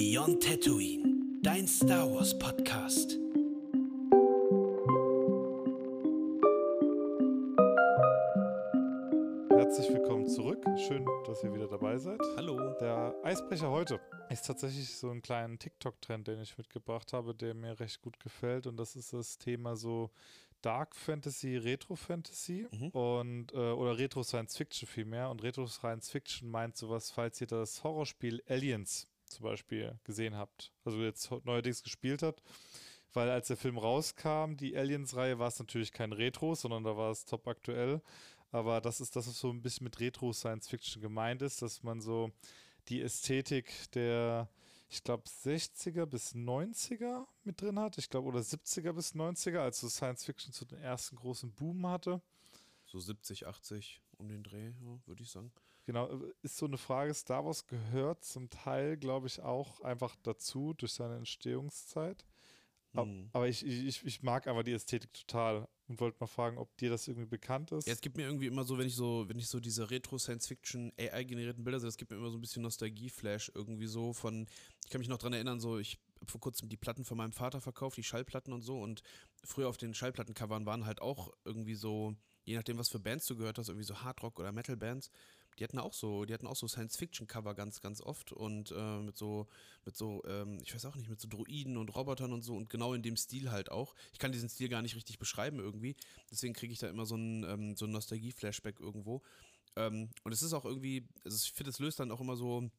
Beyond Tatooine, dein Star Wars Podcast. Herzlich willkommen zurück. Schön, dass ihr wieder dabei seid. Hallo. Der Eisbrecher heute ist tatsächlich so ein kleiner TikTok-Trend, den ich mitgebracht habe, der mir recht gut gefällt. Und das ist das Thema so Dark Fantasy, Retro Fantasy Mhm. und äh, oder Retro Science Fiction vielmehr. Und Retro Science Fiction meint sowas, falls ihr das Horrorspiel Aliens zum Beispiel gesehen habt, also jetzt neuerdings gespielt habt. Weil als der Film rauskam, die Aliens-Reihe, war es natürlich kein Retro, sondern da war es top aktuell. Aber das ist das, was so ein bisschen mit Retro Science Fiction gemeint ist, dass man so die Ästhetik der, ich glaube, 60er bis 90er mit drin hat. Ich glaube, oder 70er bis 90er, als so Science Fiction zu den ersten großen Boom hatte. So 70, 80 um den Dreh, würde ich sagen. Genau, äh, ist so eine Frage. Star Wars gehört zum Teil, glaube ich, auch einfach dazu durch seine Entstehungszeit. Ab- Hm. Aber ich, ich, ich mag einfach die Ästhetik total und wollte mal fragen, ob dir das irgendwie bekannt ist. Ja, es gibt mir irgendwie immer so, wenn ich so, wenn ich so diese Retro-Science-Fiction AI-generierten Bilder sehe, das gibt mir immer so ein bisschen Nostalgie-Flash irgendwie so von, ich kann mich noch dran erinnern, so, ich habe vor kurzem die Platten von meinem Vater verkauft, die Schallplatten und so und früher auf den Schallplattencovern waren halt auch irgendwie so, je nachdem, was für Bands du gehört hast, irgendwie so Hardrock oder Metal-Bands, die hatten auch so, die hatten auch so Science-Fiction-Cover ganz, ganz oft und äh, mit so, mit so, ähm, ich weiß auch nicht, mit so Druiden und Robotern und so und genau in dem Stil halt auch. Ich kann diesen Stil gar nicht richtig beschreiben irgendwie, deswegen kriege ich da immer so einen, ähm, so Nostalgie-Flashback irgendwo. Ähm, und es ist auch irgendwie, also ich finde, es löst dann auch immer so,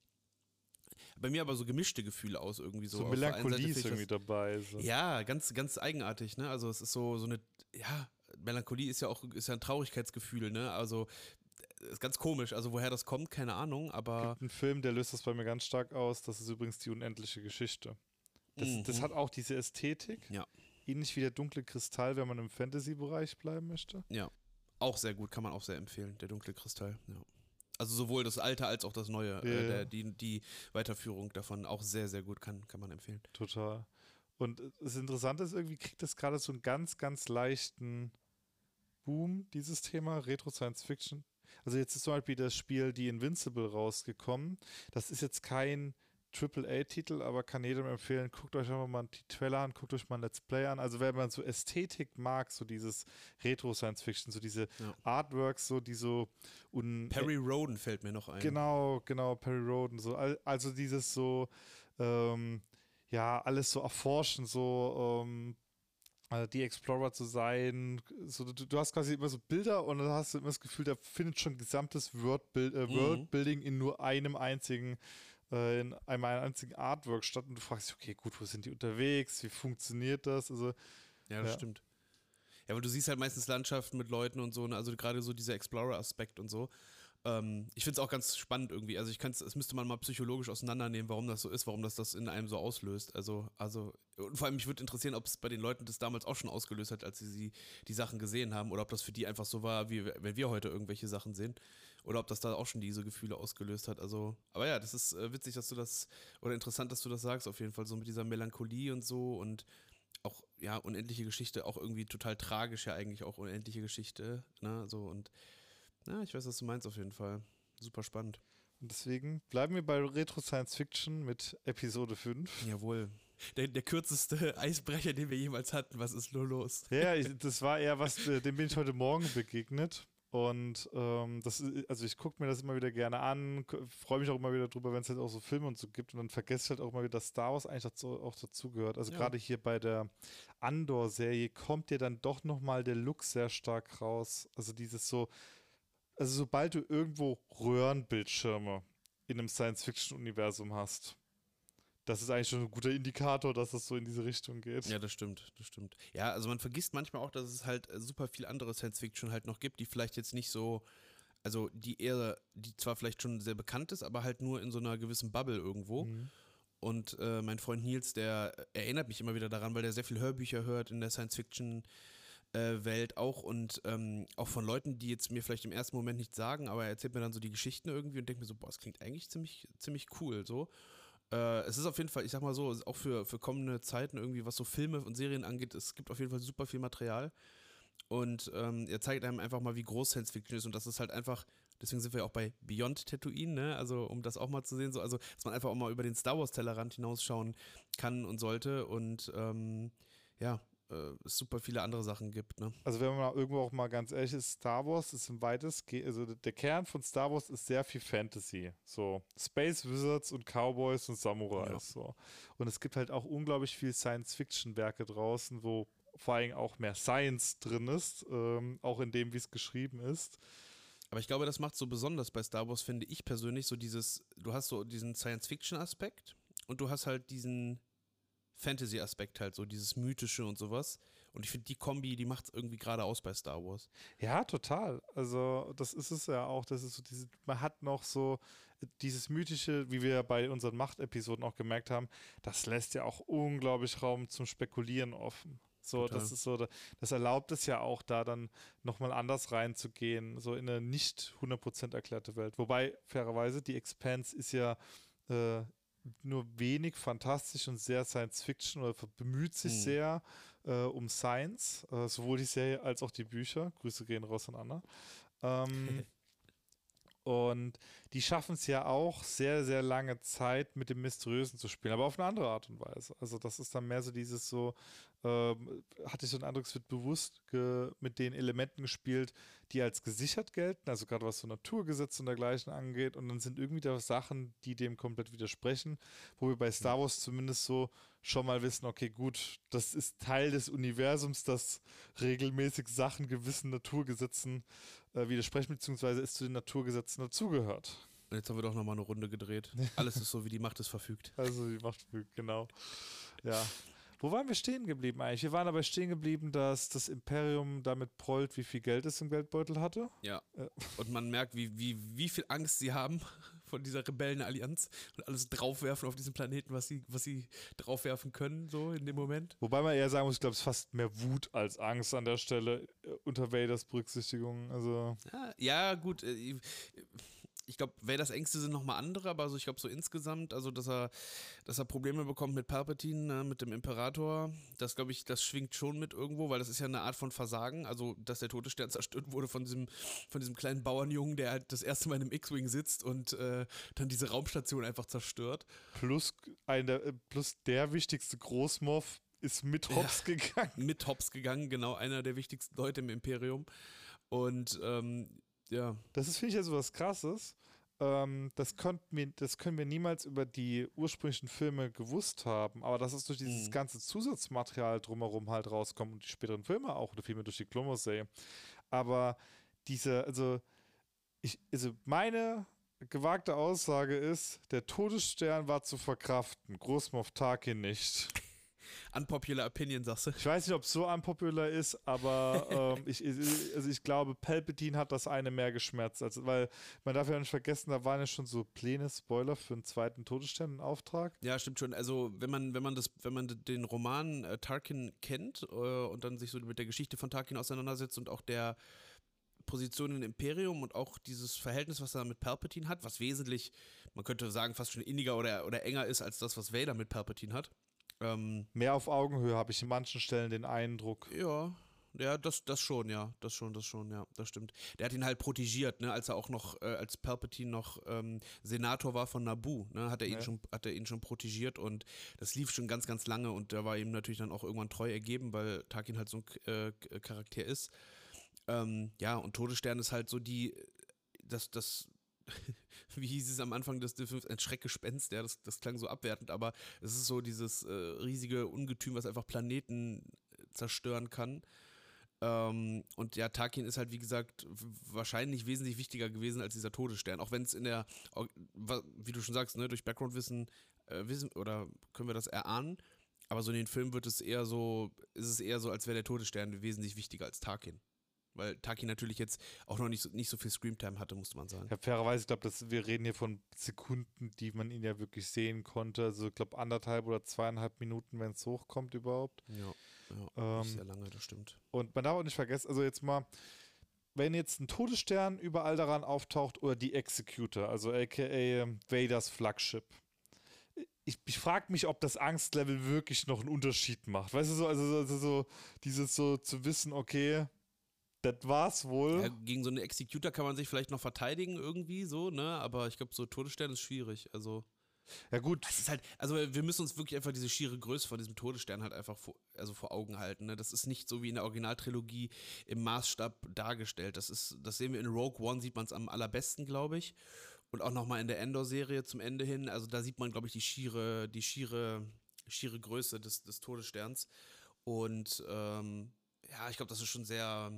bei mir aber so gemischte Gefühle aus irgendwie so. so Melancholie ist irgendwie das- dabei. So. ja, ganz, ganz eigenartig, ne? Also es ist so, so eine, ja, Melancholie ist ja auch, ist ja ein Traurigkeitsgefühl, ne? Also ist ganz komisch. Also woher das kommt, keine Ahnung, aber gibt einen Film, der löst das bei mir ganz stark aus. Das ist übrigens die unendliche Geschichte. Das, das Mhm. hat auch diese Ästhetik. Ja. Ähnlich wie der dunkle Kristall, wenn man im Fantasy-Bereich bleiben möchte. ja, auch sehr gut, kann man auch sehr empfehlen, der dunkle Kristall, ja. Also sowohl das alte als auch das neue, Ja, äh, ja. der, die, die Weiterführung davon auch sehr, sehr gut, kann, kann man empfehlen. Total. Und das Interessante ist, irgendwie kriegt das gerade so einen ganz, ganz leichten Boom, dieses Thema Retro Science Fiction. Also jetzt ist zum Beispiel das Spiel The Invincible rausgekommen. Das ist jetzt kein AAA-Titel, aber kann jedem empfehlen, guckt euch einfach mal die Trailer an, guckt euch mal ein Let's Play an. Also wenn man so Ästhetik mag, so dieses Retro Science Fiction, so diese Ja. Artworks, so die so Perry Roden fällt mir noch ein. Genau, genau, Perry Roden. So, al- also dieses so, ähm, ja, alles so erforschen, so ähm, äh, die Explorer zu sein. So, du, du hast quasi immer so Bilder und dann hast du immer das Gefühl, da findet schon gesamtes Worldbuild, äh, Mhm. Worldbuilding in nur einem einzigen, äh, in einem einzigen Artwork statt. Und du fragst dich, okay, gut, wo sind die unterwegs? Wie funktioniert das? Also, Ja, das Ja. stimmt. Ja, aber du siehst halt meistens Landschaften mit Leuten und so, ne? also gerade so dieser Explorer-Aspekt und so. Ähm, ich finde es auch ganz spannend irgendwie. Also ich kann es, müsste man mal psychologisch auseinandernehmen, warum das so ist, warum das das in einem so auslöst. Also, also, und vor allem mich würde interessieren, ob es bei den Leuten das damals auch schon ausgelöst hat, als sie die, die Sachen gesehen haben, oder ob das für die einfach so war, wie wenn wir heute irgendwelche Sachen sehen. Oder ob das da auch schon diese Gefühle ausgelöst hat. Also, aber ja, das ist äh, witzig, dass du das, oder interessant, dass du das sagst, auf jeden Fall, so mit dieser Melancholie und so und auch, ja, unendliche Geschichte, auch irgendwie total tragisch ja eigentlich auch unendliche Geschichte, ne, so und, ja, ich weiß, was du meinst auf jeden Fall. Super spannend. und deswegen bleiben wir bei Retro Science Fiction mit Episode 5. Jawohl. Der, der kürzeste Eisbrecher, den wir jemals hatten, was ist nur los? Ja, ich, das war eher was, äh, dem bin ich heute Morgen begegnet. Und ähm, das ist, also ich gucke mir das immer wieder gerne an, freue mich auch immer wieder drüber, wenn es halt auch so Filme und so gibt. Und dann vergesse ich halt auch mal wieder, dass Star Wars eigentlich dazu, auch dazugehört. Also Ja. gerade hier bei der Andor-Serie kommt dir dann doch nochmal der Look sehr stark raus. Also dieses so, also sobald du irgendwo Röhrenbildschirme in einem Science-Fiction-Universum hast, das ist eigentlich schon ein guter Indikator, dass das so in diese Richtung geht. Ja, das stimmt, das stimmt. Ja, also man vergisst manchmal auch, dass es halt äh, super viel andere Science-Fiction halt noch gibt, die vielleicht jetzt nicht so, also die eher, die zwar vielleicht schon sehr bekannt ist, aber halt nur in so einer gewissen Bubble irgendwo. Mhm. Und äh, mein Freund Nils, der erinnert mich immer wieder daran, weil der sehr viel Hörbücher hört in der Science-Fiction. Äh, Welt auch und ähm, auch von Leuten, die jetzt mir vielleicht im ersten Moment nichts sagen, aber er erzählt mir dann so die Geschichten irgendwie und denkt mir so, boah, das klingt eigentlich ziemlich, ziemlich cool so. Äh, es ist auf jeden Fall, ich sag mal so, auch für, für kommende Zeiten irgendwie, was so Filme und Serien angeht, es gibt auf jeden Fall super viel Material. Und ähm, er zeigt einem einfach mal, wie groß Science Fiction ist und dass es halt einfach Deswegen sind wir auch bei Beyond Tatooine, ne? Also, um das auch mal zu sehen, so, also, dass man einfach auch mal über den Star Wars-Tellerrand hinausschauen kann und sollte und ähm, ja, äh, es super viele andere Sachen gibt. Ne? Also wenn man irgendwo auch mal ganz ehrlich ist, Star Wars ist im weitesten, also der Kern von Star Wars ist sehr viel Fantasy. So Space Wizards und Cowboys und Samurais. Ja. So. Und es gibt halt auch unglaublich viel Science-Fiction-Werke draußen, wo vor allem auch mehr Science drin ist, ähm, auch in dem, wie es geschrieben ist. Aber ich glaube, das macht so besonders bei Star Wars, finde ich persönlich, so dieses, du hast so diesen Science-Fiction-Aspekt und du hast halt diesen Fantasy-Aspekt halt, so dieses Mythische und sowas. Und ich finde, die Kombi, die macht es irgendwie gerade aus bei Star Wars. Ja, total. Also, das ist es ja auch. Das ist so diese, man hat noch so dieses Mythische, wie wir bei unseren Macht-Episoden auch gemerkt haben, das lässt ja auch unglaublich Raum zum Spekulieren offen. So, Total. das ist so, das erlaubt es ja auch, da dann nochmal anders reinzugehen, so in eine nicht 100% erklärte Welt. Wobei, fairerweise, die Expanse ist ja äh, nur wenig fantastisch und sehr Science Fiction oder bemüht sich hm. sehr äh, um Science, äh, sowohl die Serie als auch die Bücher. Grüße gehen raus an Anna. Ähm, und die schaffen es ja auch sehr, sehr lange Zeit mit dem Mysteriösen zu spielen, aber auf eine andere Art und Weise. Also das ist dann mehr so dieses so, ähm, hatte ich so den Eindruck, es wird bewusst mit den Elementen gespielt, die als gesichert gelten, also gerade was so Naturgesetze und dergleichen angeht. Und dann sind irgendwie da Sachen, die dem komplett widersprechen, wo wir bei Star Wars zumindest so schon mal wissen, okay, gut, das ist Teil des Universums, das regelmäßig Sachen gewissen Naturgesetzen äh, widersprechen, beziehungsweise es zu den Naturgesetzen dazugehört. Und jetzt haben wir doch nochmal eine Runde gedreht. Alles ist so, wie die Macht es verfügt. Also die Macht verfügt, genau. Ja. Wo waren wir stehen geblieben eigentlich? Wir waren aber stehen geblieben, dass das Imperium damit prollt, wie viel Geld es im Geldbeutel hatte. Ja. Und man merkt, wie, wie, wie viel Angst sie haben von dieser Rebellenallianz und alles draufwerfen auf diesem Planeten, was sie, was sie draufwerfen können, so in dem Moment. Wobei man eher sagen muss, ich glaube, es ist fast mehr Wut als Angst an der Stelle äh, unter Vaders Berücksichtigung. Also. Ja, ja gut. Äh, ich glaube, Vaders Ängste sind nochmal andere, aber also ich glaube so insgesamt, also dass er, dass er Probleme bekommt mit Palpatine, ne, mit dem Imperator, das glaube ich, das schwingt schon mit irgendwo, weil das ist ja eine Art von Versagen, also dass der Todesstern zerstört wurde von diesem, von diesem kleinen Bauernjungen, der halt das erste Mal in einem X-Wing sitzt und äh, dann diese Raumstation einfach zerstört. Plus, eine, äh, plus der wichtigste Großmoff ist mit Hops ja, gegangen. Mit Hops gegangen, genau, einer der wichtigsten Leute im Imperium. Und ähm, ja. Das ist, finde ich, ja so was Krasses. Ähm, das, wir, das können wir niemals über die ursprünglichen Filme gewusst haben, aber dass es durch dieses mhm. ganze Zusatzmaterial drumherum halt rauskommt und die späteren Filme auch oder vielmehr durch die Clone Aber diese, also, ich, also meine gewagte Aussage ist, der Todesstern war zu verkraften, Großmoff Tarkin nicht unpopular Opinion, sagst du. Ich weiß nicht, ob es so unpopular ist, aber ähm, ich, also ich glaube, Palpatine hat das eine mehr geschmerzt. Also, weil man darf ja nicht vergessen, da waren ja schon so Pläne, Spoiler für einen zweiten Todesstern in Auftrag. Ja, stimmt schon. Also wenn man, wenn man das, wenn man den Roman äh, Tarkin kennt äh, und dann sich so mit der Geschichte von Tarkin auseinandersetzt und auch der Position im Imperium und auch dieses Verhältnis, was er mit Palpatine hat, was wesentlich, man könnte sagen, fast schon inniger oder, oder enger ist als das, was Vader mit Palpatine hat. Ähm, Mehr auf Augenhöhe habe ich in manchen Stellen den Eindruck. Ja, ja, das, das schon, ja. Das schon, das schon, ja, das stimmt. Der hat ihn halt protegiert, ne, als er auch noch, äh, als Palpatine noch ähm, Senator war von Naboo, ne, hat er ihn ja. schon, hat er ihn schon protegiert und das lief schon ganz, ganz lange und der war ihm natürlich dann auch irgendwann treu ergeben, weil Tarkin halt so ein äh, Charakter ist. Ähm, ja, und Todesstern ist halt so die, das, das wie hieß es am Anfang des Films, ein Schreckgespenst, ja, das, das klang so abwertend, aber es ist so dieses äh, riesige Ungetüm, was einfach Planeten äh, zerstören kann. Ähm, und ja, Tarkin ist halt, wie gesagt, wahrscheinlich wesentlich wichtiger gewesen als dieser Todesstern. Auch wenn es in der, wie du schon sagst, ne, durch Background-Wissen äh, wissen oder können wir das erahnen. Aber so in den Filmen wird es eher so, ist es eher so, als wäre der Todesstern wesentlich wichtiger als Tarkin weil Taki natürlich jetzt auch noch nicht so, nicht so viel Screamtime hatte, musste man sagen. Ja, fairerweise, ich glaube, wir reden hier von Sekunden, die man ihn ja wirklich sehen konnte. Also ich glaube anderthalb oder zweieinhalb Minuten, wenn es hochkommt überhaupt. Ja, ja ähm, sehr lange, das stimmt. Und man darf auch nicht vergessen, also jetzt mal, wenn jetzt ein Todesstern überall daran auftaucht oder die Executor, also aka ähm, Vaders Flagship, ich, ich frage mich, ob das Angstlevel wirklich noch einen Unterschied macht. Weißt du so, also, also so dieses so zu wissen, okay, das war's wohl. Ja, gegen so eine Executor kann man sich vielleicht noch verteidigen irgendwie so, ne? Aber ich glaube, so Todesstern ist schwierig. Also. Ja, gut. Es ist halt, also wir müssen uns wirklich einfach diese schiere Größe von diesem Todesstern halt einfach vor, also vor Augen halten. Ne? Das ist nicht so wie in der Originaltrilogie im Maßstab dargestellt. Das ist, das sehen wir in Rogue One, sieht man es am allerbesten, glaube ich. Und auch nochmal in der Endor-Serie zum Ende hin. Also da sieht man, glaube ich, die schiere, die schiere, schiere Größe des, des Todessterns. Und ähm, ja, ich glaube, das ist schon sehr,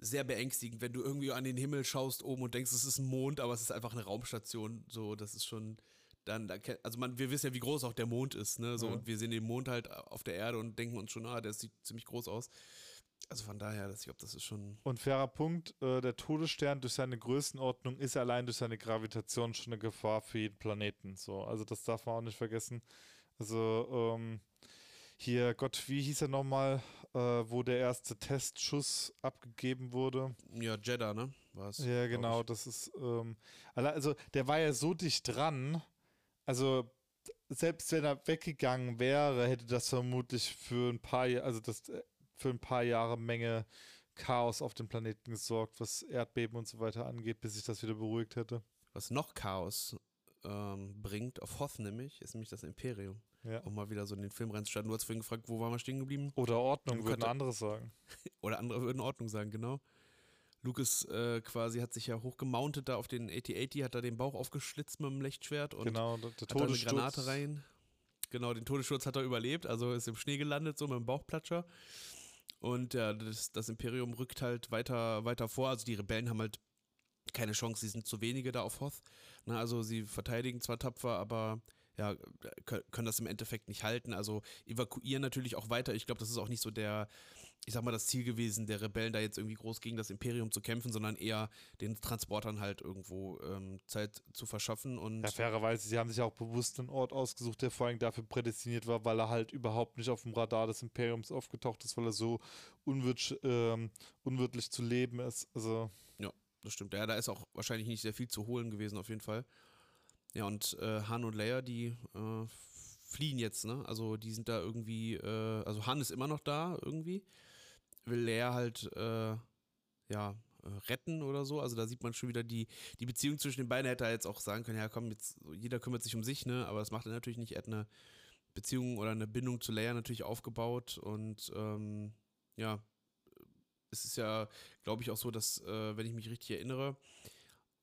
sehr beängstigend, wenn du irgendwie an den Himmel schaust oben und denkst, es ist ein Mond, aber es ist einfach eine Raumstation. So, das ist schon dann, also man, wir wissen ja, wie groß auch der Mond ist, ne? So, Ja. und wir sehen den Mond halt auf der Erde und denken uns schon, ah, der sieht ziemlich groß aus. Also von daher, das, ich glaube, das ist schon. Und fairer Punkt, äh, der Todesstern durch seine Größenordnung ist allein durch seine Gravitation schon eine Gefahr für jeden Planeten. So, also das darf man auch nicht vergessen. Also, ähm, hier, Gott, wie hieß er nochmal, äh, wo der erste Testschuss abgegeben wurde? Ja, Jeddah, ne? War es. Ja, genau, das ist, ähm, also der war ja so dicht dran, also selbst wenn er weggegangen wäre, hätte das vermutlich für ein paar, also das äh, für ein paar Jahre Menge Chaos auf dem Planeten gesorgt, was Erdbeben und so weiter angeht, bis sich das wieder beruhigt hätte. Was noch Chaos ähm, bringt, auf Hoth nämlich, ist nämlich das Imperium. Ja. Um mal wieder so in den Film reinzustarten. Du hast vorhin gefragt, wo waren wir stehen geblieben? Oder Ordnung, Luke würden andere sagen. Oder andere würden Ordnung sagen, genau. Lucas äh, quasi hat sich ja hochgemountet da auf den AT-80, hat da den Bauch aufgeschlitzt mit dem Lichtschwert und genau, der, der hat da eine. Granate rein. Genau, den Todessturz hat er überlebt, also ist im Schnee gelandet, so mit dem Bauchplatscher. Und ja, das, das Imperium rückt halt weiter, weiter vor. Also die Rebellen haben halt keine Chance, sie sind zu wenige da auf Hoth. Na, also sie verteidigen zwar tapfer, aber ja, kö- können das im Endeffekt nicht halten. Also evakuieren natürlich auch weiter. Ich glaube, das ist auch nicht so der, ich sag mal, das Ziel gewesen, der Rebellen da jetzt irgendwie groß gegen das Imperium zu kämpfen, sondern eher den Transportern halt irgendwo ähm, Zeit zu verschaffen. Und Ja, fairerweise, sie haben sich auch bewusst einen Ort ausgesucht, der vor allem dafür prädestiniert war, weil er halt überhaupt nicht auf dem Radar des Imperiums aufgetaucht ist, weil er so unwirtsch, ähm, unwirtlich zu leben ist. Also, Das stimmt. Ja, da ist auch wahrscheinlich nicht sehr viel zu holen gewesen, auf jeden Fall. Ja, und äh, Han und Leia, die äh, fliehen jetzt, ne? Also die sind da irgendwie, äh, also Han ist immer noch da irgendwie. Will Leia halt, äh, ja, äh, retten oder so. Also da sieht man schon wieder die, die Beziehung zwischen den beiden. Hätte er jetzt auch sagen können, ja komm, jetzt, jeder kümmert sich um sich, ne? Aber das macht er natürlich nicht. Er hat eine Beziehung oder eine Bindung zu Leia natürlich aufgebaut und ähm, ja, es ist ja, glaube ich, auch so, dass, äh, wenn ich mich richtig erinnere,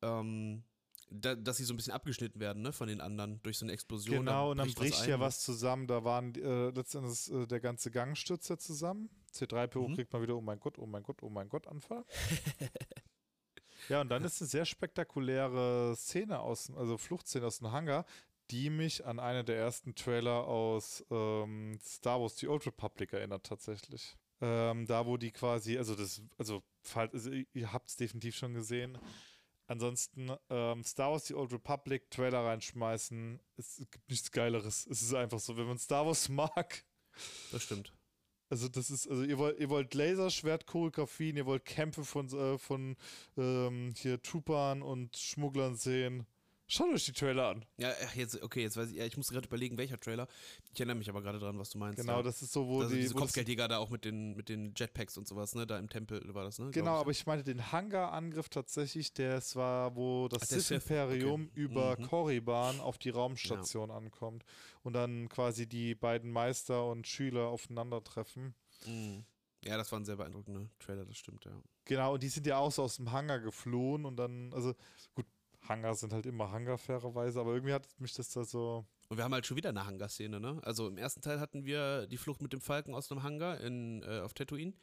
ähm, da, dass sie so ein bisschen abgeschnitten werden, ne, von den anderen durch so eine Explosion. genau, da und dann bricht ja was zusammen. Da waren äh, letztendlich äh, der ganze Gang stürzt ja zusammen. C3PO Mhm. kriegt mal wieder, oh mein Gott, oh mein Gott, oh mein Gott, Anfall. ja, und dann ist eine sehr spektakuläre Szene aus, also Fluchtszene aus dem Hangar, die mich an eine der ersten Trailer aus ähm, Star Wars The Old Republic erinnert tatsächlich. Ähm, da wo die quasi, also das, also, falls- also ihr habt es definitiv schon gesehen. Ansonsten ähm, Star Wars The Old Republic Trailer reinschmeißen, es gibt nichts Geileres. Es ist einfach so, wenn man Star Wars mag, Das stimmt. also das ist, also ihr wollt, ihr wollt Laserschwert-Choreografien, ihr wollt Kämpfe von, äh, von ähm, hier Troopern und Schmugglern sehen. Schaut euch die Trailer an. Ja, jetzt, okay, jetzt weiß ich, ja, ich muss gerade überlegen, welcher Trailer. Ich erinnere mich aber gerade dran, was du meinst. Genau, ja. das ist so, wo also die. diese Kopfgeldjäger da auch mit den, mit den Jetpacks und sowas, ne? Da im Tempel war das, ne? Genau, glaub aber ich meinte den Hangar-Angriff tatsächlich, der es war, wo das Sith-Imperium okay. über Mhm. Korriban auf die Raumstation ankommt und dann quasi die beiden Meister und Schüler aufeinandertreffen. Mhm. Ja, das war ein sehr beeindruckender Trailer, das stimmt, ja. Genau, und die sind ja auch so aus dem Hangar geflohen und dann, also gut, Hangar sind halt immer Hangar fairerweise, aber irgendwie hat mich das da so. Und wir haben halt schon wieder eine Hangar-Szene, ne? Also im ersten Teil hatten wir die Flucht mit dem Falken aus einem Hangar in, äh, auf Tatooine,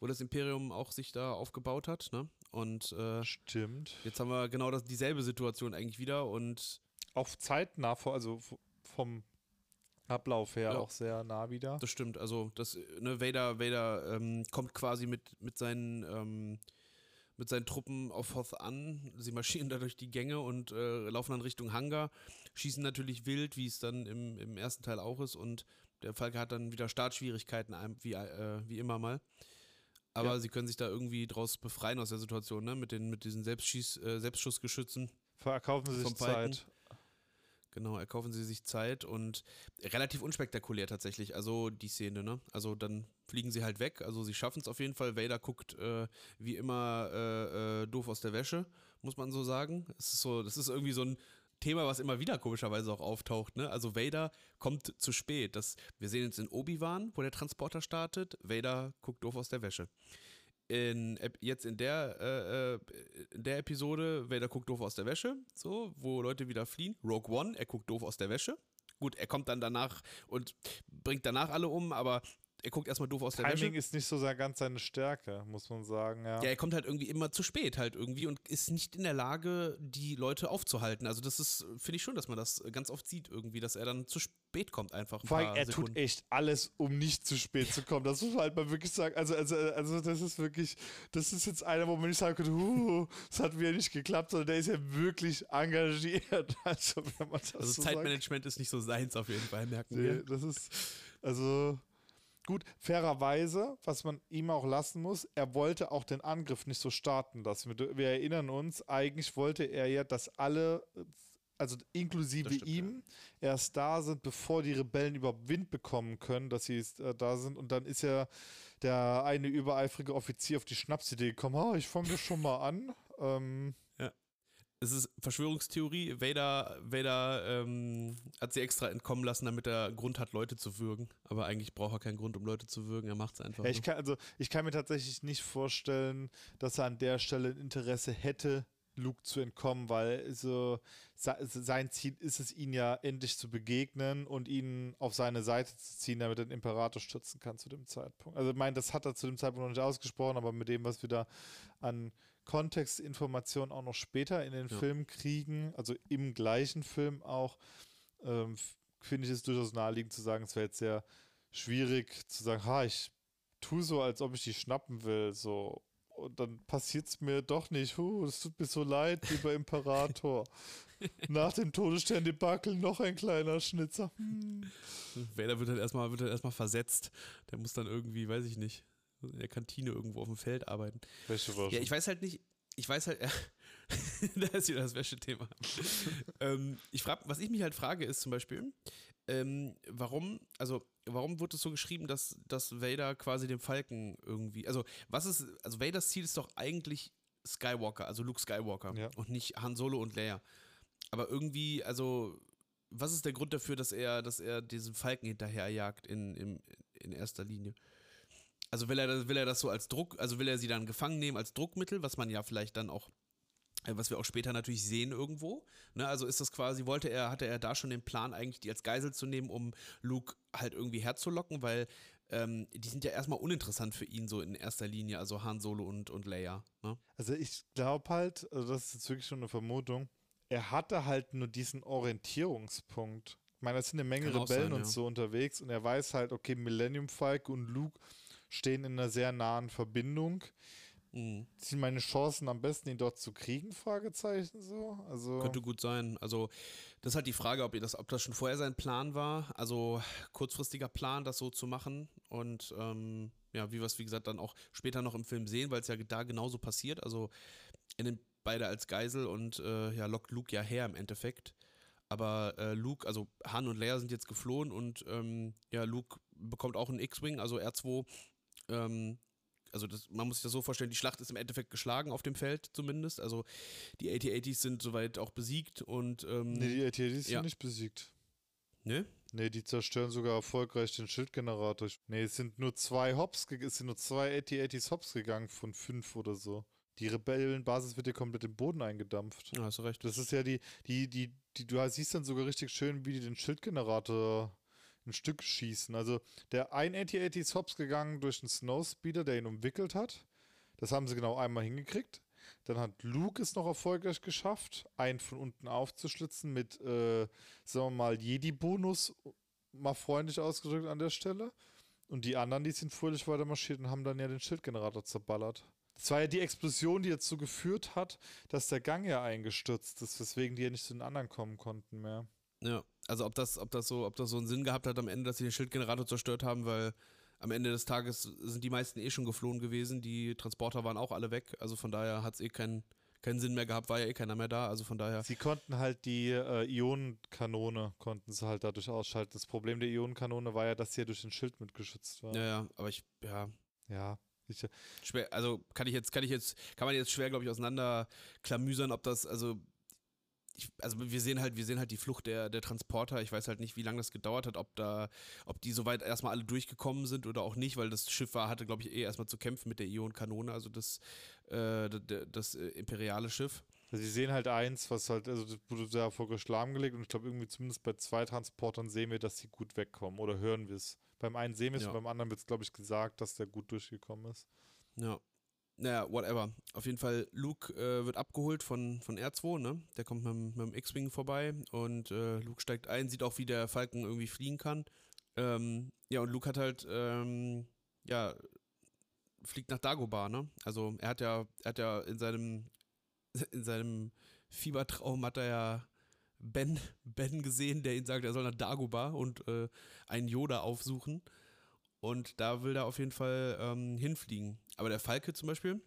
wo das Imperium auch sich da aufgebaut hat, ne? Und äh, Stimmt. jetzt haben wir genau das, dieselbe Situation eigentlich wieder und Auch zeitnah, vor- also vom Ablauf her Ja. auch sehr nah wieder. das stimmt, also das, ne, Vader, Vader ähm, kommt quasi mit, mit seinen ähm, mit seinen Truppen auf Hoth an. Sie marschieren da durch die Gänge und äh, laufen dann Richtung Hangar, schießen natürlich wild, wie es dann im, im ersten Teil auch ist. Und der Falke hat dann wieder Startschwierigkeiten, wie, äh, wie immer mal. Aber Ja. sie können sich da irgendwie draus befreien aus der Situation, ne? Mit, den, mit diesen Selbstschieß, äh, Selbstschussgeschützen. Verkaufen sie sich. Zeit. Genau, erkaufen sie sich Zeit und relativ unspektakulär tatsächlich. Also die Szene, ne? Also dann fliegen sie halt weg. Also sie schaffen es auf jeden Fall. Vader guckt äh, wie immer äh, äh, doof aus der Wäsche, muss man so sagen. Es ist so, das ist irgendwie so ein Thema, was immer wieder komischerweise auch auftaucht. Ne? Also Vader kommt zu spät. Das, wir sehen jetzt in Obi-Wan, wo der Transporter startet. Vader guckt doof aus der Wäsche in, jetzt in der, äh, äh, in der Episode, Vader guckt doof aus der Wäsche, so, wo Leute wieder fliehen. Rogue One, er guckt doof aus der Wäsche. Gut, er kommt dann danach und bringt danach alle um, aber er guckt erstmal doof aus Timing der Wäsche. Timing ist nicht so ganz seine Stärke, muss man sagen, ja. Ja, er kommt halt irgendwie immer zu spät halt irgendwie und ist nicht in der Lage, die Leute aufzuhalten. Also das ist, finde ich schon, dass man das ganz oft sieht irgendwie, dass er dann zu spät kommt einfach. Vor allem, er Sekunden. tut echt alles, um nicht zu spät zu kommen. Das muss man halt mal wirklich sagen. Also, also, also das ist wirklich, das ist jetzt einer, wo man nicht sagen könnte, huh, das hat wieder nicht geklappt, sondern der ist ja wirklich engagiert. Also, also so Zeitmanagement sagt. ist nicht so seins auf jeden Fall, merken nee, wir. Das ist, also Gut, fairerweise, was man ihm auch lassen muss, er wollte auch den Angriff nicht so starten lassen. Wir, wir erinnern uns, eigentlich wollte er ja, dass alle, also inklusive stimmt, ihm, ja. erst da sind, bevor die Rebellen überhaupt Wind bekommen können, dass sie äh, da sind. Und dann ist ja der eine übereifrige Offizier auf die Schnapsidee gekommen, oh, ich fange schon mal an. Ähm, es ist Verschwörungstheorie. Vader, Vader ähm, hat sie extra entkommen lassen, damit er Grund hat, Leute zu würgen. Aber eigentlich braucht er keinen Grund, um Leute zu würgen. Er macht es einfach. Ja, ich, kann, also, ich kann mir tatsächlich nicht vorstellen, dass er an der Stelle ein Interesse hätte, Luke zu entkommen, weil so sein Ziel ist es, ihn ja endlich zu begegnen und ihn auf seine Seite zu ziehen, damit er den Imperator stützen kann zu dem Zeitpunkt. Also ich meine, das hat er zu dem Zeitpunkt noch nicht ausgesprochen, aber mit dem, was wir da an Kontextinformationen auch noch später in den ja. Film kriegen, also im gleichen Film auch, ähm, finde ich es durchaus naheliegend zu sagen, es wäre jetzt sehr schwierig zu sagen, ha, ich tue so, als ob ich die schnappen will, so. Und dann passiert es mir doch nicht. Huh, es tut mir so leid, lieber Imperator. Nach dem Todesstern-Debakel noch ein kleiner Schnitzer. Hm. Vader wird halt erstmal, wird halt erstmal versetzt. Der muss dann irgendwie, weiß ich nicht, in der Kantine irgendwo auf dem Feld arbeiten. Ja, ich weiß halt nicht, ich weiß halt, da ist wieder das Wäschethema. ähm, ich frage, was ich mich halt frage, ist zum Beispiel, ähm, warum, also warum wurde es so geschrieben, dass, dass Vader quasi dem Falken irgendwie, also was ist, also Vaders Ziel ist doch eigentlich Skywalker, also Luke Skywalker ja. und nicht Han Solo und Leia. Aber irgendwie, also was ist der Grund dafür, dass er, dass er diesen Falken hinterherjagt in, in, in erster Linie? Also will er, will er das so als Druck, also will er sie dann gefangen nehmen als Druckmittel, was man ja vielleicht dann auch, äh, was wir auch später natürlich sehen irgendwo. Ne? Also ist das quasi, wollte er, hatte er da schon den Plan, eigentlich die als Geisel zu nehmen, um Luke halt irgendwie herzulocken, weil ähm, die sind ja erstmal uninteressant für ihn so in erster Linie, also Han Solo und, und Leia. Ne? Also ich glaube halt, also das ist jetzt wirklich schon eine Vermutung, er hatte halt nur diesen Orientierungspunkt. Ich meine, es sind eine Menge Rebellen sein, und ja. so unterwegs und er weiß halt, okay, Millennium Falke und Luke stehen in einer sehr nahen Verbindung. Mhm. Sind meine Chancen am besten, ihn dort zu kriegen? Fragezeichen so. Also Könnte gut sein. Also, das ist halt die Frage, ob, das, ob das schon vorher sein Plan war. Also, kurzfristiger Plan, das so zu machen. Und ähm, ja, wie wir es, wie gesagt, dann auch später noch im Film sehen, weil es ja da genauso passiert. Also, er nimmt beide als Geisel und äh, ja, lockt Luke ja her im Endeffekt. Aber äh, Luke, also Han und Leia sind jetzt geflohen und ähm, ja, Luke bekommt auch einen X-Wing, also R2 ähm, also das, man muss sich das so vorstellen, die Schlacht ist im Endeffekt geschlagen auf dem Feld zumindest. Also die AT-ATs sind soweit auch besiegt und ähm, Nee, die AT-ATs ja. sind nicht besiegt. Ne? Nee, die zerstören sogar erfolgreich den Schildgenerator. Nee, es sind nur zwei Hops, es sind nur zwei AT-ATs Hops gegangen von fünf oder so. Die Rebellenbasis wird ja komplett im Boden eingedampft. Ja, hast du recht. Das ist ja die, die, die, die, du siehst dann sogar richtig schön, wie die den Schildgenerator ein Stück schießen. Also der ein AT-AT ist hops gegangen durch einen Snowspeeder, der ihn umwickelt hat. Das haben sie genau einmal hingekriegt. Dann hat Luke es noch erfolgreich geschafft, einen von unten aufzuschlitzen mit, äh, sagen wir mal, Jedi-Bonus, mal freundlich ausgedrückt an der Stelle. Und die anderen, die sind fröhlich weiter marschiert und haben dann ja den Schildgenerator zerballert. Das war ja die Explosion, die dazu geführt hat, dass der Gang ja eingestürzt ist, weswegen die ja nicht zu den anderen kommen konnten mehr. Ja, also ob das, ob das so, ob das so einen Sinn gehabt hat am Ende, dass sie den Schildgenerator zerstört haben, weil am Ende des Tages sind die meisten eh schon geflohen gewesen, die Transporter waren auch alle weg, also von daher hat es eh keinen keinen Sinn mehr gehabt, war ja eh keiner mehr da, also von daher. Sie konnten halt die äh, Ionenkanone, konnten sie halt dadurch ausschalten. Das Problem der Ionenkanone war ja, dass sie ja durch den Schild mitgeschützt war. Ja, ja, aber ich, ja, Ja. Ich, schwer, also kann ich jetzt, kann ich jetzt, kann man jetzt schwer, glaube ich, auseinanderklamüsern, ob das, also ich, also wir sehen halt, wir sehen halt die Flucht der, der Transporter. Ich weiß halt nicht, wie lange das gedauert hat, ob da, ob die soweit erstmal alle durchgekommen sind oder auch nicht, weil das Schiff war, hatte, glaube ich, eh erstmal zu kämpfen mit der Ionenkanone, also das, äh, das, das äh, imperiale Schiff. sie sehen halt eins, was halt, also das wurde sehr erfolgreich lahmgelegt und ich glaube irgendwie zumindest bei zwei Transportern sehen wir, dass sie gut wegkommen oder hören wir es. Beim einen sehen wir es Ja. und beim anderen wird es, glaube ich, gesagt, dass der gut durchgekommen ist. Ja. Naja, whatever. Auf jeden Fall, Luke äh, wird abgeholt von, von R2, ne? Der kommt mit, mit dem X-Wing vorbei und äh, Luke steigt ein, sieht auch, wie der Falken irgendwie fliegen kann. Ähm, ja, und Luke hat halt, ähm, ja, fliegt nach Dagobah, ne? Also er hat ja, er hat ja in seinem, in seinem Fiebertraum hat er ja Ben, Ben gesehen, der ihn sagt, er soll nach Dagobah und äh, einen Yoda aufsuchen. Und da will er auf jeden Fall ähm, hinfliegen. Aber der Falke zum Beispiel,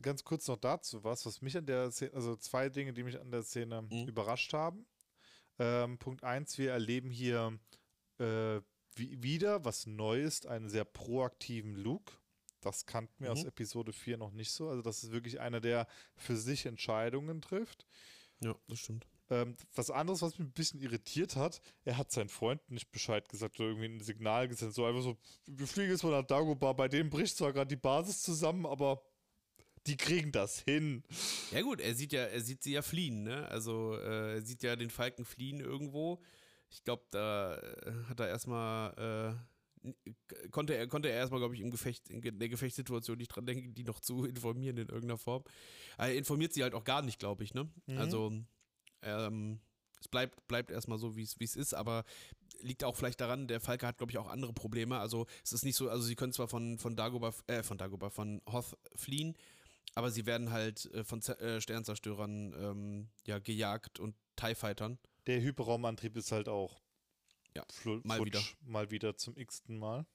Ganz kurz noch dazu was, was mich an der Szene, also zwei Dinge, die mich an der Szene Mhm. überrascht haben. Ähm, Punkt eins, wir erleben hier äh, wie, wieder was Neues, einen sehr proaktiven Luke. Das kannten wir aus Mhm. Episode 4 noch nicht so. Also, das ist wirklich einer, der für sich Entscheidungen trifft. ja, das stimmt. Ähm, was anderes, was mich ein bisschen irritiert hat, er hat seinen Freunden nicht Bescheid gesagt oder irgendwie ein Signal gesendet. So einfach so, wir fliegen jetzt mal nach Dagobah, bei denen bricht zwar gerade die Basis zusammen, aber die kriegen das hin. Ja gut, er sieht ja, er sieht sie ja fliehen, ne? Also äh, er sieht ja den Falken fliehen irgendwo. Ich glaube, da äh, hat er erstmal äh, konnte er konnte er erstmal, glaube ich, im Gefecht in der Gefechtssituation nicht dran denken, die noch zu informieren in irgendeiner Form. Aber er informiert sie halt auch gar nicht, glaube ich, ne? Mhm. Also ähm, es bleibt bleibt erstmal so, wie es ist, aber liegt auch vielleicht daran, der Falke hat, glaube ich, auch andere Probleme. Also es ist nicht so, also sie können zwar von, von Dagobah, äh, von Dagobah, von Hoth fliehen, aber sie werden halt äh, von Z äh, Sternzerstörern ähm, ja, gejagt und TIE-Fightern. Der Hyperraumantrieb ist halt auch Ja, flu- mal wieder. Mal wieder zum x-ten Mal.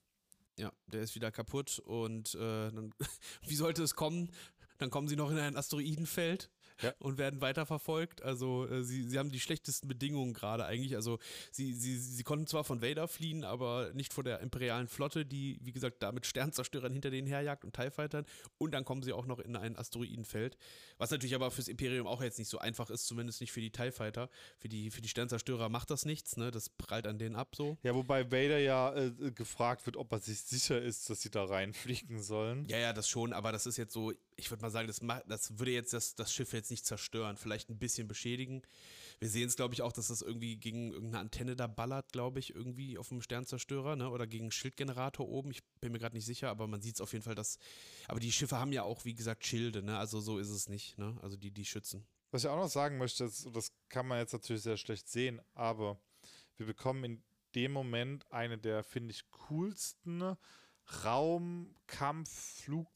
Ja, der ist wieder kaputt und äh, dann, wie sollte es kommen? Dann kommen sie noch in ein Asteroidenfeld Ja. und werden weiterverfolgt. Also äh, sie, sie haben die schlechtesten Bedingungen gerade eigentlich. Also sie, sie, sie konnten zwar von Vader fliehen, aber nicht vor der imperialen Flotte, die, wie gesagt, da mit Sternzerstörern hinter denen herjagt und TIE Fightern. Und dann kommen sie auch noch in ein Asteroidenfeld. Was natürlich aber fürs Imperium auch jetzt nicht so einfach ist, zumindest nicht für die TIE Fighter. Für die, für die Sternzerstörer macht das nichts, ne? Das prallt an denen ab so. Ja, wobei Vader ja äh, gefragt wird, ob er sich sicher ist, dass sie da reinfliegen sollen. Ja, ja, das schon, aber das ist jetzt so, ich würde mal sagen, das, das würde jetzt das, das Schiff jetzt nicht zerstören, vielleicht ein bisschen beschädigen. Wir sehen es, glaube ich, auch, dass das irgendwie gegen irgendeine Antenne da ballert, glaube ich, irgendwie auf dem Sternzerstörer, ne? Oder gegen einen Schildgenerator oben. Ich bin mir gerade nicht sicher, aber man sieht es auf jeden Fall, dass. Aber die Schiffe haben ja auch, wie gesagt, Schilde, ne? Also so ist es nicht, ne? Also die, die schützen. Was ich auch noch sagen möchte, ist, das kann man jetzt natürlich sehr schlecht sehen, aber wir bekommen in dem Moment eine der, finde ich, coolsten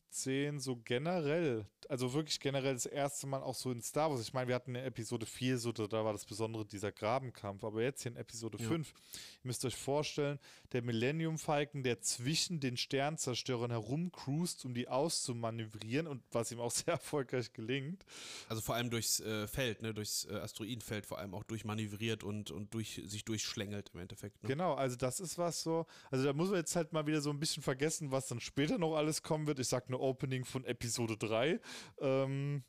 Raumkampf-Flugszenen so generell. Also wirklich generell das erste Mal auch so in Star Wars. Ich meine, wir hatten in Episode 4 so, da war das Besondere dieser Grabenkampf, aber jetzt hier in Episode Ja. 5, ihr müsst euch vorstellen, der Millennium Falcon, der zwischen den Sternzerstörern herumcruist, um die auszumanövrieren und was ihm auch sehr erfolgreich gelingt. Also vor allem durchs äh, Feld, ne? Durchs äh, Asteroidenfeld vor allem auch durchmanövriert und, und durch, sich durchschlängelt im Endeffekt. Ne? Genau, also das ist was so. Also da muss man jetzt halt mal wieder so ein bisschen vergessen, was dann später noch alles kommen wird. Ich sag nur Opening von Episode 3. Ähm,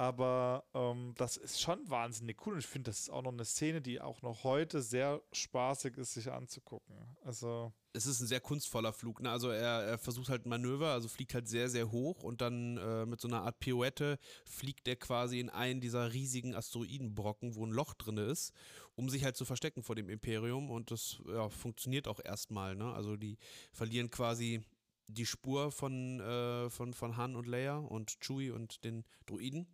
aber ähm, das ist schon wahnsinnig cool und ich finde, das ist auch noch eine Szene, die auch noch heute sehr spaßig ist, sich anzugucken. Also, es ist ein sehr kunstvoller Flug. Ne? Also er, er versucht halt ein Manöver, also fliegt halt sehr, sehr hoch und dann äh, mit so einer Art Pirouette fliegt er quasi in einen dieser riesigen Asteroidenbrocken, wo ein Loch drin ist, um sich halt zu verstecken vor dem Imperium und das ja, funktioniert auch erstmal. Ne? Also die verlieren quasi die Spur von, äh, von, von Han und Leia und Chewie und den Druiden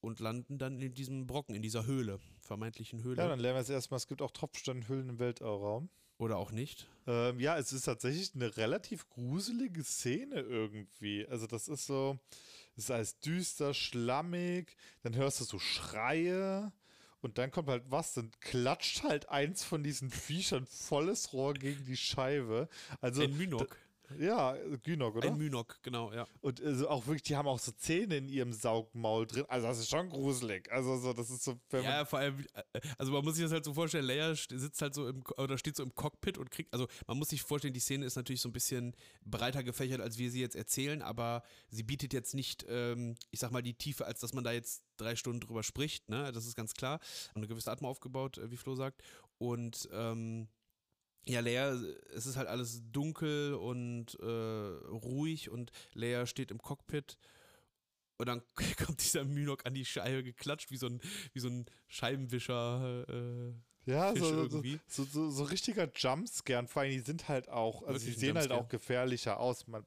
und landen dann in diesem Brocken, in dieser Höhle, vermeintlichen Höhle. ja, dann lernen wir jetzt erstmal, es gibt auch Tropfsteinhöhlen im Weltraum. Oder auch nicht. Ähm, ja, es ist tatsächlich eine relativ gruselige Szene irgendwie. Also das ist so, es ist alles düster, schlammig, dann hörst du so Schreie und dann kommt halt was, dann klatscht halt eins von diesen Viechern volles Rohr gegen die Scheibe. Also Ein Minok. Ja, Gynok, oder? Ein Mynok, genau, ja. Und also auch wirklich, die haben auch so Zähne in ihrem Saugmaul drin. Also das ist schon gruselig. Also so, das ist so. Ja, vor allem, also man muss sich das halt so vorstellen, Leia sitzt halt so im, oder steht so im Cockpit und kriegt, also man muss sich vorstellen, die Szene ist natürlich so ein bisschen breiter gefächert, als wir sie jetzt erzählen, aber sie bietet jetzt nicht, ähm, ich sag mal, die Tiefe, als dass man da jetzt drei Stunden drüber spricht, ne, das ist ganz klar. Eine gewisse Atmung aufgebaut, äh, wie Flo sagt. Und, ähm, ja, Leia, es ist halt alles dunkel und äh, ruhig und Leia steht im Cockpit und dann kommt dieser Mynok an die Scheibe geklatscht, wie so ein, wie so ein Scheibenwischer. Äh, ja, Fisch so, so, irgendwie. so, so, so richtiger Jumpscare. Und vor allem, die sind halt auch, also Wirklich die sehen halt auch gefährlicher aus. Man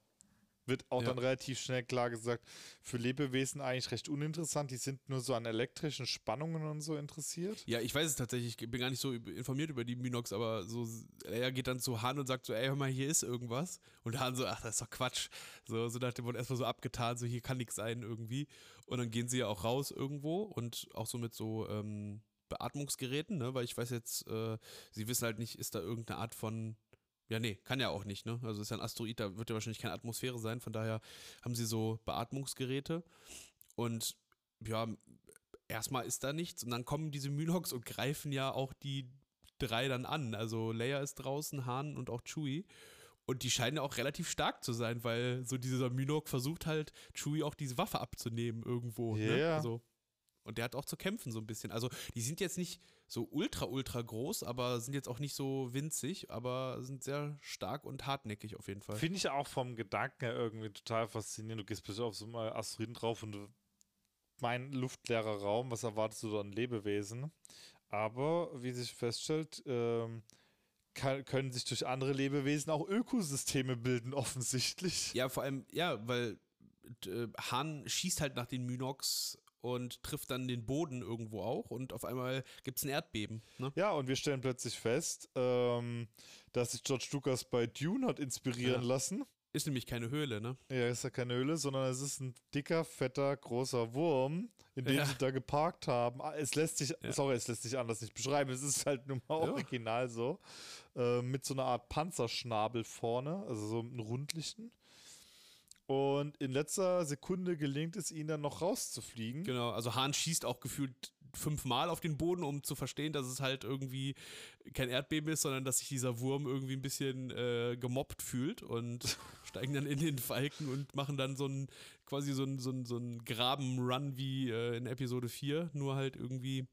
wird auch Ja. dann relativ schnell klar gesagt, für Lebewesen eigentlich recht uninteressant. Die sind nur so an elektrischen Spannungen und so interessiert. ja, ich weiß es tatsächlich, ich bin gar nicht so informiert über die Mynoks, aber so, Leia geht dann zu Han und sagt so, ey, hör mal, hier ist irgendwas. Und Han so, ach, das ist doch Quatsch. So, so nach dem Motto erstmal so abgetan, so hier kann nichts sein irgendwie. Und dann gehen sie ja auch raus irgendwo und auch so mit so ähm, Beatmungsgeräten, ne, weil ich weiß jetzt, äh, sie wissen halt nicht, ist da irgendeine Art von Ja, nee, kann ja auch nicht, ne? Also ist ja ein Asteroid, da wird ja wahrscheinlich keine Atmosphäre sein, von daher haben sie so Beatmungsgeräte und ja, erstmal ist da nichts und dann kommen diese Mynox und greifen ja auch die drei dann an. Also Leia ist draußen, Han und auch Chewie. Und die scheinen ja auch relativ stark zu sein, weil so dieser Mynok versucht halt, Chewie auch diese Waffe abzunehmen irgendwo. Ne? Ja. Also, und der hat auch zu kämpfen so ein bisschen. Also die sind jetzt nicht so ultra, ultra groß, aber sind jetzt auch nicht so winzig, aber sind sehr stark und hartnäckig auf jeden Fall. Finde ich auch vom Gedanken her irgendwie total faszinierend. Du gehst plötzlich auf so einen Asteroiden drauf und mein luftleerer Raum, was erwartest du da an Lebewesen? Aber wie sich feststellt, ähm, kann, können sich durch andere Lebewesen auch Ökosysteme bilden, offensichtlich. Ja, vor allem, ja, weil äh, Han schießt halt nach den Mynox und trifft dann den Boden irgendwo auch und auf einmal gibt es ein Erdbeben. Ne? Ja, und wir stellen plötzlich fest, ähm, dass sich George Lucas bei Dune hat inspirieren Ja. lassen. Ist nämlich keine Höhle, ne? Ja, ist ja keine Höhle, sondern es ist ein dicker, fetter, großer Wurm, in dem Ja. sie da geparkt haben. Ah, Es lässt sich, Ja. sorry, es lässt sich anders nicht beschreiben. Es ist halt nun mal Ja. original so. Äh, mit so einer Art Panzerschnabel vorne, also so einen rundlichen. Und in letzter Sekunde gelingt es ihnen dann noch rauszufliegen. Genau, also Han schießt auch gefühlt fünfmal auf den Boden, um zu verstehen, dass es halt irgendwie kein Erdbeben ist, sondern dass sich dieser Wurm irgendwie ein bisschen äh, gemobbt fühlt und steigen dann in den Falken und machen dann so ein quasi so ein, so ein, so ein Graben-Run wie äh, in Episode 4, nur halt irgendwie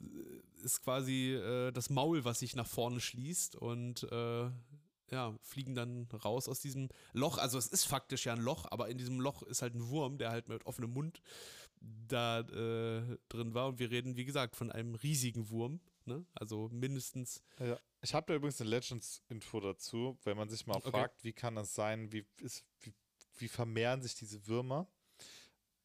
äh, ist quasi äh, das Maul, was sich nach vorne schließt und äh, ja, fliegen dann raus aus diesem Loch. Also es ist faktisch ja ein Loch, aber in diesem Loch ist halt ein Wurm, der halt mit offenem Mund da äh, drin war. Und wir reden, wie gesagt, von einem riesigen Wurm. Ne? Also mindestens. Ja. Ich habe da übrigens eine Legends-Info dazu, wenn man sich mal Okay. fragt, wie kann das sein, wie, ist, wie, wie vermehren sich diese Würmer?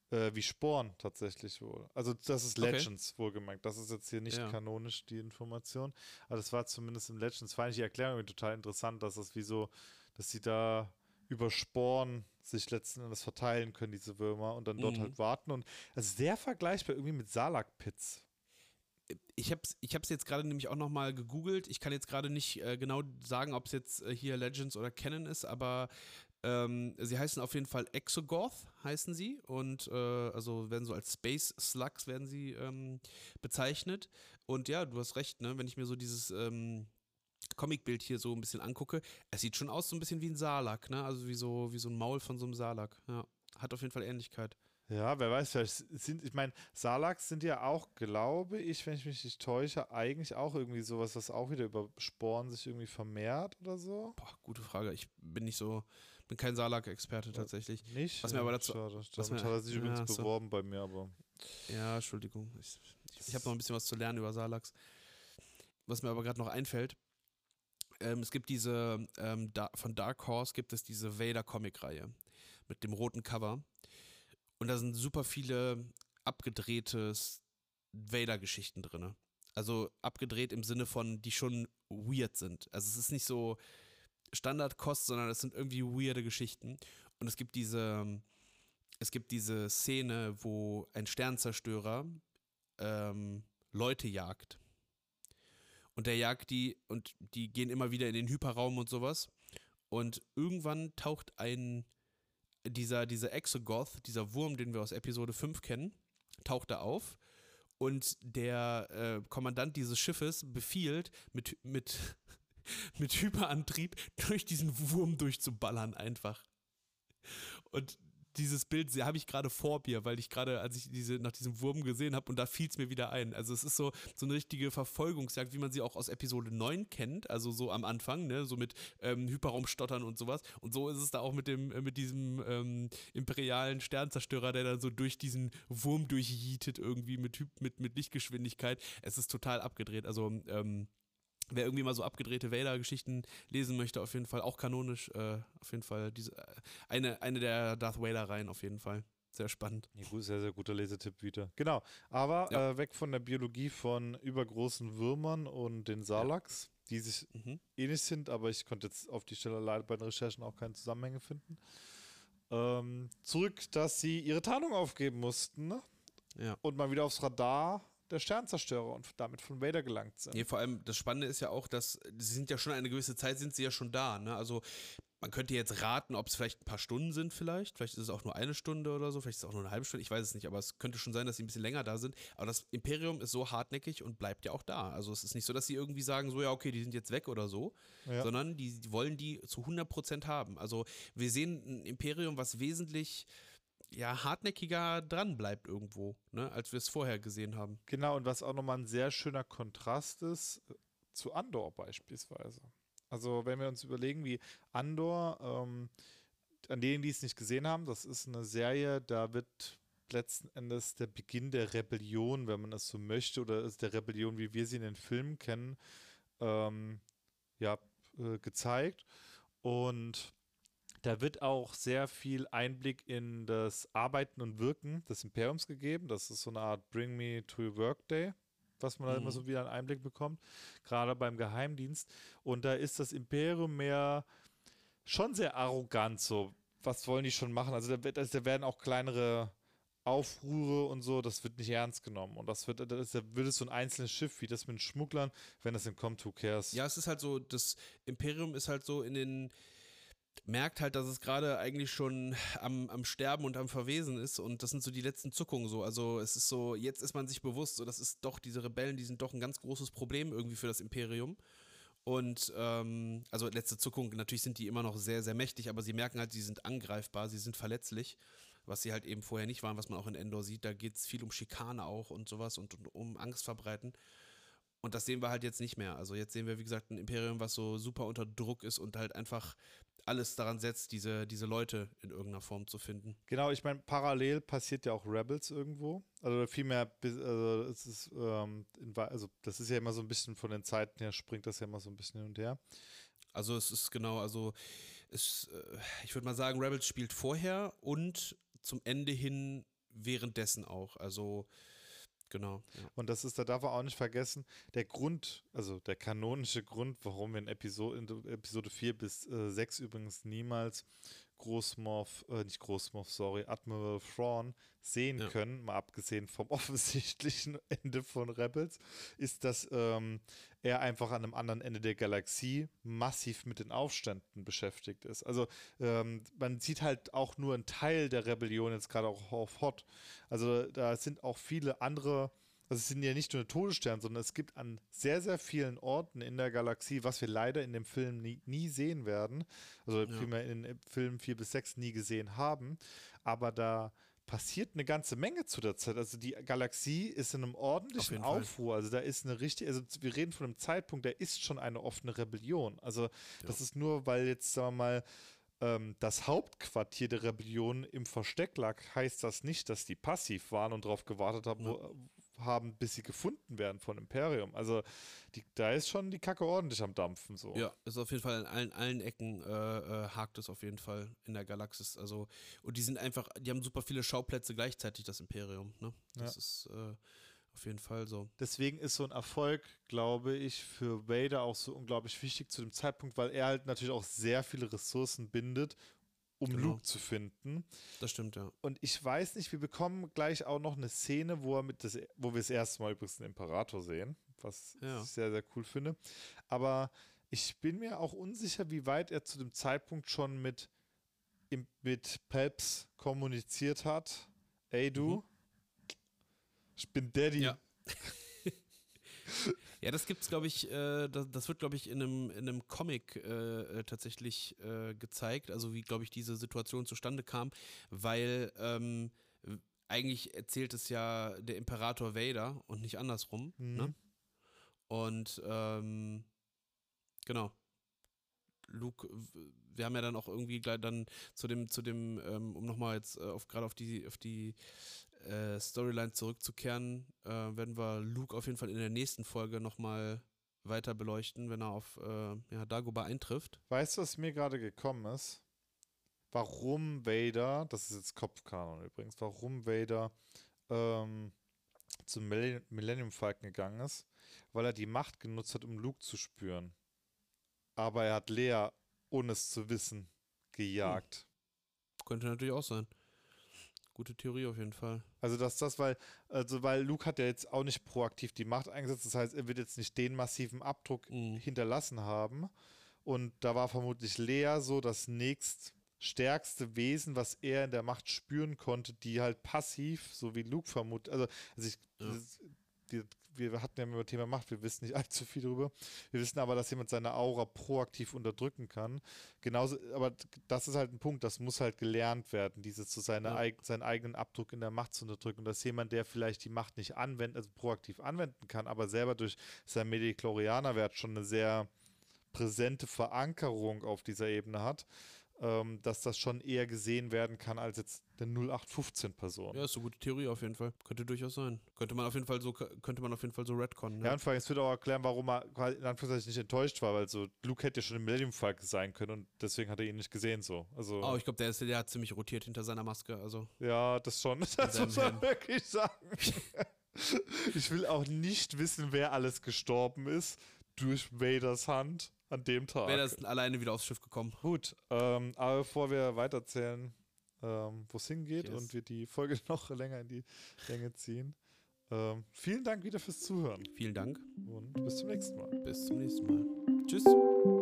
Äh, wie Sporen tatsächlich wohl. Also das ist Okay. Legends wohlgemerkt. Das ist jetzt hier nicht Ja. kanonisch, die Information. Aber das war zumindest im Legends. Fand ich die Erklärung total interessant, dass das wie so, dass sie da über Sporen sich letzten Endes verteilen können, diese Würmer, und dann dort Mhm. halt warten. Und also sehr vergleichbar irgendwie mit Salak-Pits. Ich habe es ich hab's jetzt gerade nämlich auch nochmal gegoogelt. Ich kann jetzt gerade nicht äh, genau sagen, ob es jetzt äh, hier Legends oder Canon ist, aber ähm, sie heißen auf jeden Fall Exogoth, heißen sie. Und äh, also werden so als Space Slugs werden sie ähm, bezeichnet. Und ja, du hast recht, ne? Wenn ich mir so dieses ähm, Comicbild hier so ein bisschen angucke, es sieht schon aus so ein bisschen wie ein Salak, ne? Also wie so, wie so ein Maul von so einem Salak. Ja. Hat auf jeden Fall Ähnlichkeit. Ja, wer weiß, vielleicht sind, ich meine, Salaks sind ja auch, glaube ich, wenn ich mich nicht täusche, eigentlich auch irgendwie sowas, was auch wieder über Sporen sich irgendwie vermehrt oder so. Boah, gute Frage. Ich bin nicht so, bin kein Salak-Experte tatsächlich. Nicht? Was mir aber dazu- Schade. was Damit mir- hat er sich ja, übrigens so. beworben bei mir, aber. Ja, Entschuldigung. Ich, ich, habe noch ein bisschen was zu lernen über Salaks. Was mir aber gerade noch einfällt, ähm, es gibt diese, ähm, da, von Dark Horse gibt es diese Vader-Comic-Reihe mit dem roten Cover. Und da sind super viele abgedrehte Vader-Geschichten drin. Also abgedreht im Sinne von, die schon weird sind. Also es ist nicht so Standardkost, sondern es sind irgendwie weirde Geschichten. Und es gibt diese, es gibt diese Szene, wo ein Sternzerstörer ähm, Leute jagt. Und der jagt die und die gehen immer wieder in den Hyperraum und sowas. Und irgendwann taucht ein, dieser, dieser Exogoth, dieser Wurm, den wir aus Episode 5 kennen, taucht da auf. Und der äh, Kommandant dieses Schiffes befiehlt, mit, mit, mit Hyperantrieb durch diesen Wurm durchzuballern einfach. Und dieses Bild habe ich gerade vor mir, weil ich gerade, als ich diese, nach diesem Wurm gesehen habe, und da fiel es mir wieder ein. Also es ist so, so eine richtige Verfolgungsjagd, wie man sie auch aus Episode 9 kennt, also so am Anfang, ne, so mit ähm, Hyperraumstottern und sowas. Und so ist es da auch mit dem, äh, mit diesem ähm, imperialen Sternzerstörer, der dann so durch diesen Wurm durchjietet, irgendwie mit, mit, mit Lichtgeschwindigkeit. Es ist total abgedreht. Also, ähm, Wer irgendwie mal so abgedrehte Vader-Geschichten lesen möchte, auf jeden Fall auch kanonisch, äh, auf jeden Fall diese, äh, eine, eine der Darth Vader-Reihen auf jeden Fall. Sehr spannend. Ja, gut, sehr, sehr guter Lesetipp wieder. Genau. Aber ja. äh, weg von der Biologie von übergroßen Würmern und den Salaks, ja. die sich mhm. ähnlich sind, aber ich konnte jetzt auf die Stelle leider bei den Recherchen auch keine Zusammenhänge finden. Ähm, zurück, dass sie ihre Tarnung aufgeben mussten ne? ja. und mal wieder aufs Radar der Sternzerstörer und damit von Vader gelangt sind. Nee, vor allem das Spannende ist ja auch, dass sie sind ja schon eine gewisse Zeit, sind sie ja schon da. Ne? Also man könnte jetzt raten, ob es vielleicht ein paar Stunden sind vielleicht. Vielleicht ist es auch nur eine Stunde oder so, vielleicht ist es auch nur eine halbe Stunde, ich weiß es nicht, aber es könnte schon sein, dass sie ein bisschen länger da sind. Aber das Imperium ist so hartnäckig und bleibt ja auch da. Also es ist nicht so, dass sie irgendwie sagen, so ja, okay, die sind jetzt weg oder so, ja. sondern die, die wollen die zu 100% haben. Also wir sehen ein Imperium, was wesentlich ja, hartnäckiger dran bleibt irgendwo, ne, als wir es vorher gesehen haben. Genau, und was auch nochmal ein sehr schöner Kontrast ist äh, zu Andor beispielsweise. Also, wenn wir uns überlegen, wie Andor, ähm, an denen, die es nicht gesehen haben, das ist eine Serie, da wird letzten Endes der Beginn der Rebellion, wenn man es so möchte, oder ist der Rebellion, wie wir sie in den Filmen kennen, ähm, ja, äh, gezeigt. Und da wird auch sehr viel Einblick in das Arbeiten und Wirken des Imperiums gegeben. Das ist so eine Art Bring Me to Your Work Day, was man mhm. da immer so wieder einen Einblick bekommt, gerade beim Geheimdienst. Und da ist das Imperium mehr schon sehr arrogant, so. Was wollen die schon machen? Also da, wird, also da werden auch kleinere Aufruhre und so, das wird nicht ernst genommen. Und das wird, das wird so ein einzelnes Schiff, wie das mit den Schmugglern, wenn das entkommt, who cares? Ja, es ist halt so, das Imperium ist halt so in den merkt halt, dass es gerade eigentlich schon am, am Sterben und am Verwesen ist und das sind so die letzten Zuckungen so. Also es ist so, jetzt ist man sich bewusst, so das ist doch, diese Rebellen, die sind doch ein ganz großes Problem irgendwie für das Imperium. Und ähm, also letzte Zuckung, natürlich sind die immer noch sehr, sehr mächtig, aber sie merken halt, sie sind angreifbar, sie sind verletzlich, was sie halt eben vorher nicht waren, was man auch in Endor sieht. Da geht es viel um Schikane auch und sowas und, und um Angst verbreiten. Und das sehen wir halt jetzt nicht mehr. Also jetzt sehen wir, wie gesagt, ein Imperium, was so super unter Druck ist und halt einfach alles daran setzt, diese, diese Leute in irgendeiner Form zu finden. Genau, ich meine, parallel passiert ja auch Rebels irgendwo. Also vielmehr, also es ist, ähm, also das ist ja immer so ein bisschen von den Zeiten her, springt das ja immer so ein bisschen hin und her. Also es ist genau, also es, äh, ich würde mal sagen, Rebels spielt vorher und zum Ende hin währenddessen auch. Also Genau. Ja. Und das ist, da darf man auch nicht vergessen, der Grund, also der kanonische Grund, warum wir in Episode, in Episode 4 bis äh, 6 übrigens niemals Großmorph, äh, nicht Großmorph, sorry, Admiral Thrawn sehen ja. können, mal abgesehen vom offensichtlichen Ende von Rebels, ist, dass ähm, er einfach an einem anderen Ende der Galaxie massiv mit den Aufständen beschäftigt ist. Also ähm, man sieht halt auch nur einen Teil der Rebellion jetzt gerade auch auf Hot. Also da sind auch viele andere also es sind ja nicht nur Todessterne, sondern es gibt an sehr, sehr vielen Orten in der Galaxie, was wir leider in dem Film nie, nie sehen werden, also ja. vielmehr in den Filmen 4 bis 6 nie gesehen haben, aber da passiert eine ganze Menge zu der Zeit. Also die Galaxie ist in einem ordentlichen Aufruhr. Also da ist eine richtige, also wir reden von einem Zeitpunkt, da ist schon eine offene Rebellion. Also ja. das ist nur, weil jetzt, sagen wir mal, ähm, das Hauptquartier der Rebellion im Versteck lag, heißt das nicht, dass die passiv waren und darauf gewartet haben, ja. Haben, bis sie gefunden werden von Imperium. Also die, da ist schon die Kacke ordentlich am Dampfen. So. Ja, ist auf jeden Fall in allen, allen Ecken äh, äh, hakt es auf jeden Fall in der Galaxis. Also, und die sind einfach, die haben super viele Schauplätze gleichzeitig, das Imperium. Ne? Das ja. ist äh, auf jeden Fall so. Deswegen ist so ein Erfolg, glaube ich, für Vader auch so unglaublich wichtig zu dem Zeitpunkt, weil er halt natürlich auch sehr viele Ressourcen bindet um genau. Luke zu finden. Das stimmt, ja. Und ich weiß nicht, wir bekommen gleich auch noch eine Szene, wo, er mit das, wo wir das erste Mal übrigens den Imperator sehen, was ja. ich sehr, sehr cool finde. Aber Ich bin mir auch unsicher, wie weit er zu dem Zeitpunkt schon mit, mit Peps kommuniziert hat. Ey, du, Mhm. ich bin Daddy. Ja. Ja, das gibt's, glaube ich, äh, das, das wird, glaube ich, in einem, in einem Comic äh, äh, tatsächlich äh, gezeigt, also wie, glaube ich, diese Situation zustande kam, weil ähm, eigentlich erzählt es ja der Imperator Vader und nicht andersrum. Mhm. Ne? Und ähm, genau. Luke, wir haben ja dann auch irgendwie gleich dann zu dem, zu dem, ähm, um nochmal jetzt äh, auf gerade auf die, auf die äh, Storyline zurückzukehren, äh, werden wir Luke auf jeden Fall in der nächsten Folge nochmal weiter beleuchten, wenn er auf äh, ja, Dagobah eintrifft. Weißt du, was mir gerade gekommen ist? Warum Vader, das ist jetzt Kopfkanon übrigens, warum Vader ähm, zum Millennium Falcon gegangen ist? Weil er die Macht genutzt hat, um Luke zu spüren. Aber er hat Lea, ohne es zu wissen, gejagt. Könnte natürlich auch sein. Gute Theorie auf jeden Fall. Also dass das, weil, also weil Luke hat ja jetzt auch nicht proaktiv die Macht eingesetzt, das heißt, er wird jetzt nicht den massiven Abdruck Mhm. hinterlassen haben. Und da war vermutlich Lea so das nächst stärkste Wesen, was er in der Macht spüren konnte, die halt passiv, so wie Luke vermutet, also, also ich, Ja. das, wir, wir hatten ja über Thema Macht, wir wissen nicht allzu viel darüber. Wir wissen aber, dass jemand seine Aura proaktiv unterdrücken kann. Genauso, aber das ist halt ein Punkt, das muss halt gelernt werden, dieses so seine Ja. eig seinen eigenen Abdruck in der Macht zu unterdrücken. Und dass jemand, der vielleicht die Macht nicht anwenden, also proaktiv anwenden kann, aber selber durch sein Mediklorianer-Wert schon eine sehr präsente Verankerung auf dieser Ebene hat, ähm, dass das schon eher gesehen werden kann als jetzt eine 0815-Person. Ja, ist eine gute Theorie auf jeden Fall. Könnte durchaus sein. Könnte man auf jeden Fall so, könnte man auf jeden Fall so retconnen. Ja, Ja. und vor allem, es wird auch erklären, warum er in Anführungszeichen nicht enttäuscht war, weil so Luke hätte ja schon im Millennium Falcon sein können und deswegen hat er ihn nicht gesehen so. Also Oh, ich glaube, der, ist- der hat ziemlich rotiert hinter seiner Maske. Also, ja, das schon. Das muss man Helm. wirklich sagen. ich will auch nicht wissen, wer alles gestorben ist durch Vaders Hand an dem Tag. wäre das alleine wieder aufs Schiff gekommen. Gut, ähm, aber bevor wir weiterzählen, ähm, wo es hingeht Yes. und wir die Folge noch länger in die Länge ziehen, ähm, vielen Dank wieder fürs Zuhören Vielen Dank. und bis zum nächsten Mal. Bis zum nächsten Mal. Tschüss.